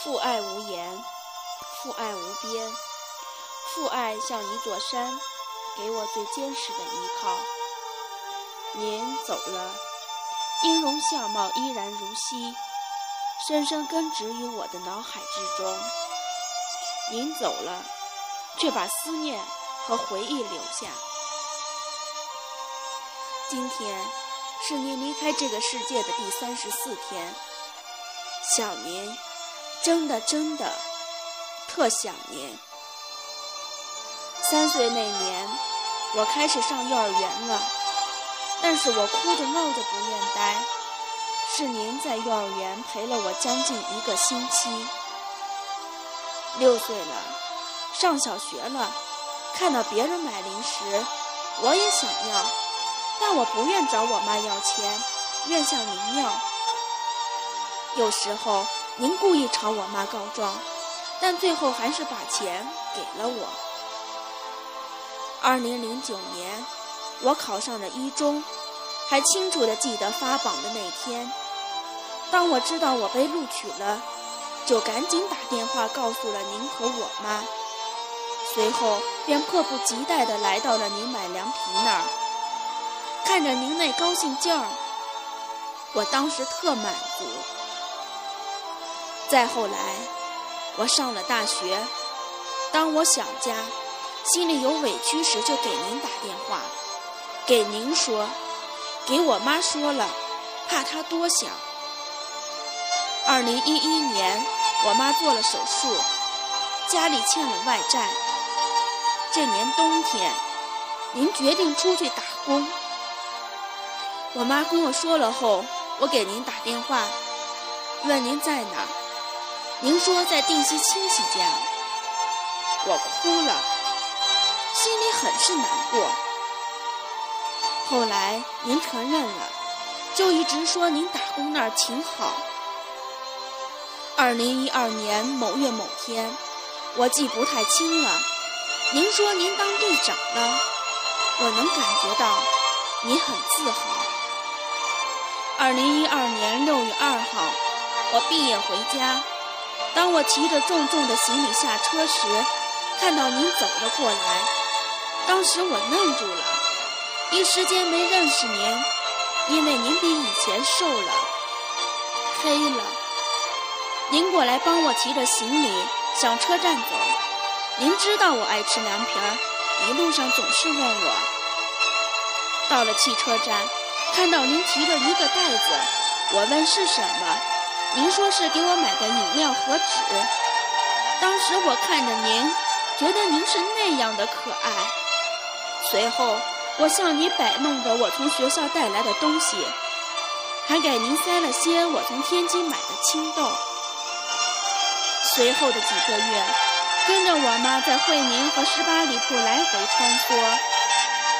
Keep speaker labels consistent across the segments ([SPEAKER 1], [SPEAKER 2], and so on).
[SPEAKER 1] 父爱无言，父爱无边，父爱像一座山，给我最坚实的依靠。您走了，音容相貌依然如昔，深深根植于我的脑海之中。您走了，却把思念和回忆留下。今天是您离开这个世界的第三十四天，想您，真的真的特想您。三岁那年，我开始上幼儿园了，但是我哭着闹着不愿待。是您在幼儿园陪了我将近一个星期。六岁了，上小学了，看到别人买零食，我也想要。但我不愿找我妈要钱，愿向您要。有时候您故意朝我妈告状，但最后还是把钱给了我。二零零九年，我考上了一中，还清楚地记得发榜的那天。当我知道我被录取了，就赶紧打电话告诉了您和我妈，随后便迫不及待地来到了您买凉皮那儿。看着您那高兴劲儿，我当时特满足。再后来，我上了大学，当我想家，心里有委屈时，就给您打电话，给您说，给我妈说了，怕她多想。二零一一年，我妈做了手术，家里欠了外债。这年冬天，您决定出去打工。我妈跟我说了后，我给您打电话，问您在哪儿。您说在定西亲戚家。我哭了，心里很是难过。后来您承认了，就一直说您打工那儿挺好。二零一二年某月某天，我记不太清了。您说您当队长了，我能感觉到你很自豪。二零一二年六月二号，我毕业回家。当我提着重重的行李下车时，看到您走了过来。当时我愣住了，一时间没认识您，因为您比以前瘦了、黑了。您过来帮我提着行李向车站走。您知道我爱吃凉皮儿，一路上总是问我。到了汽车站。看到您提着一个袋子，我问是什么，您说是给我买的饮料和纸。当时我看着您，觉得您是那样的可爱。随后我向你摆弄着我从学校带来的东西，还给您塞了些我从天津买的青豆。随后的几个月，跟着我妈在惠宁和十八里铺来回穿梭。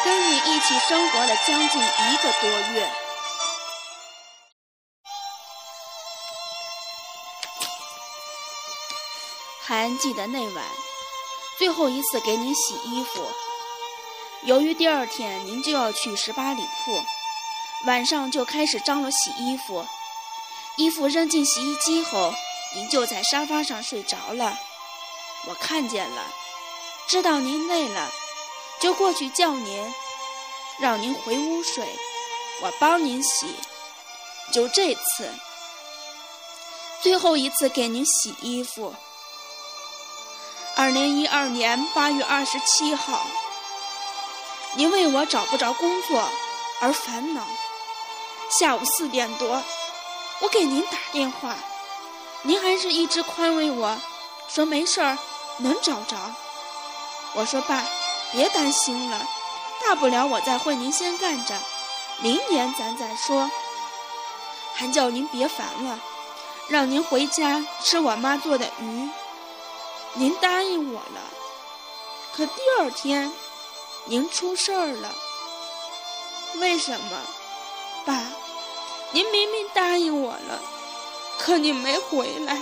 [SPEAKER 1] 跟你一起生活了将近一个多月，还记得那晚最后一次给您洗衣服。由于第二天您就要去十八里铺，晚上就开始张罗洗衣服。衣服扔进洗衣机后，您就在沙发上睡着了。我看见了，知道您累了。就过去叫您，让您回屋睡，我帮您洗。就这次，最后一次给您洗衣服。二零一二年八月二十七号，您为我找不着工作而烦恼。下午四点多，我给您打电话，您还是一直宽慰我，说没事儿，能找着。我说爸。别担心了，大不了我在惠宁先干着，明年咱再说。还叫您别烦了，让您回家吃我妈做的鱼。您答应我了，可第二天您出事儿了。为什么，爸？您明明答应我了，可你没回来，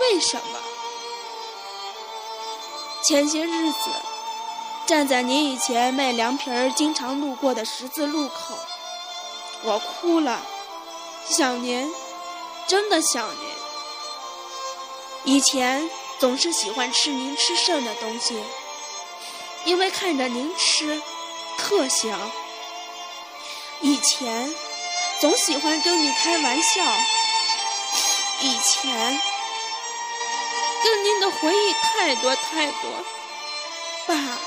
[SPEAKER 1] 为什么？前些日子，站在您以前卖凉皮儿经常路过的十字路口，我哭了，想您，真的想您。以前总是喜欢吃您吃剩的东西，因为看着您吃，特香。以前总喜欢跟你开玩笑，以前跟您的回忆太多太多，爸，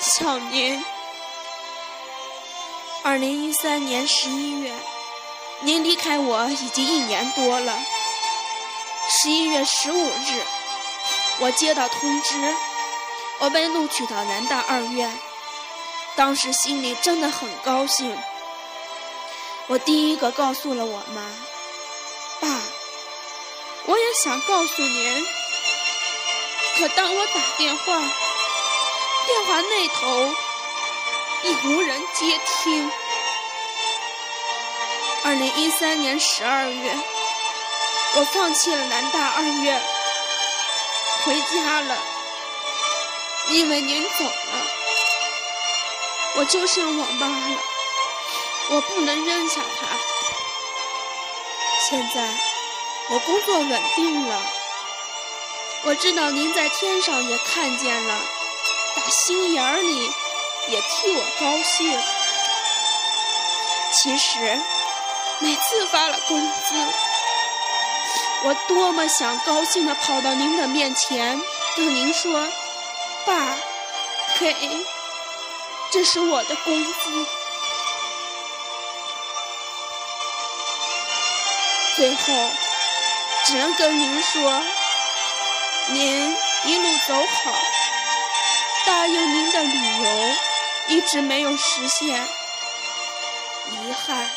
[SPEAKER 1] 想您。二零一三年十一月，您离开我已经一年多了。十一月十五日，我接到通知，我被录取到南大二院。当时心里真的很高兴。我第一个告诉了我妈：“爸，我也想告诉您。”可当我打电话，电话那头已无人接听。二零一三年十二月。我放弃了南大二院，回家了，因为您走了，我就剩我妈了，我不能扔下她。现在我工作稳定了，我知道您在天上也看见了，打心眼里也替我高兴。其实每次发了工资。我多么想高兴地跑到您的面前，跟您说：“爸，给，这是我的工资。”最后，只能跟您说：“您一路走好。”答应您的旅游一直没有实现，遗憾。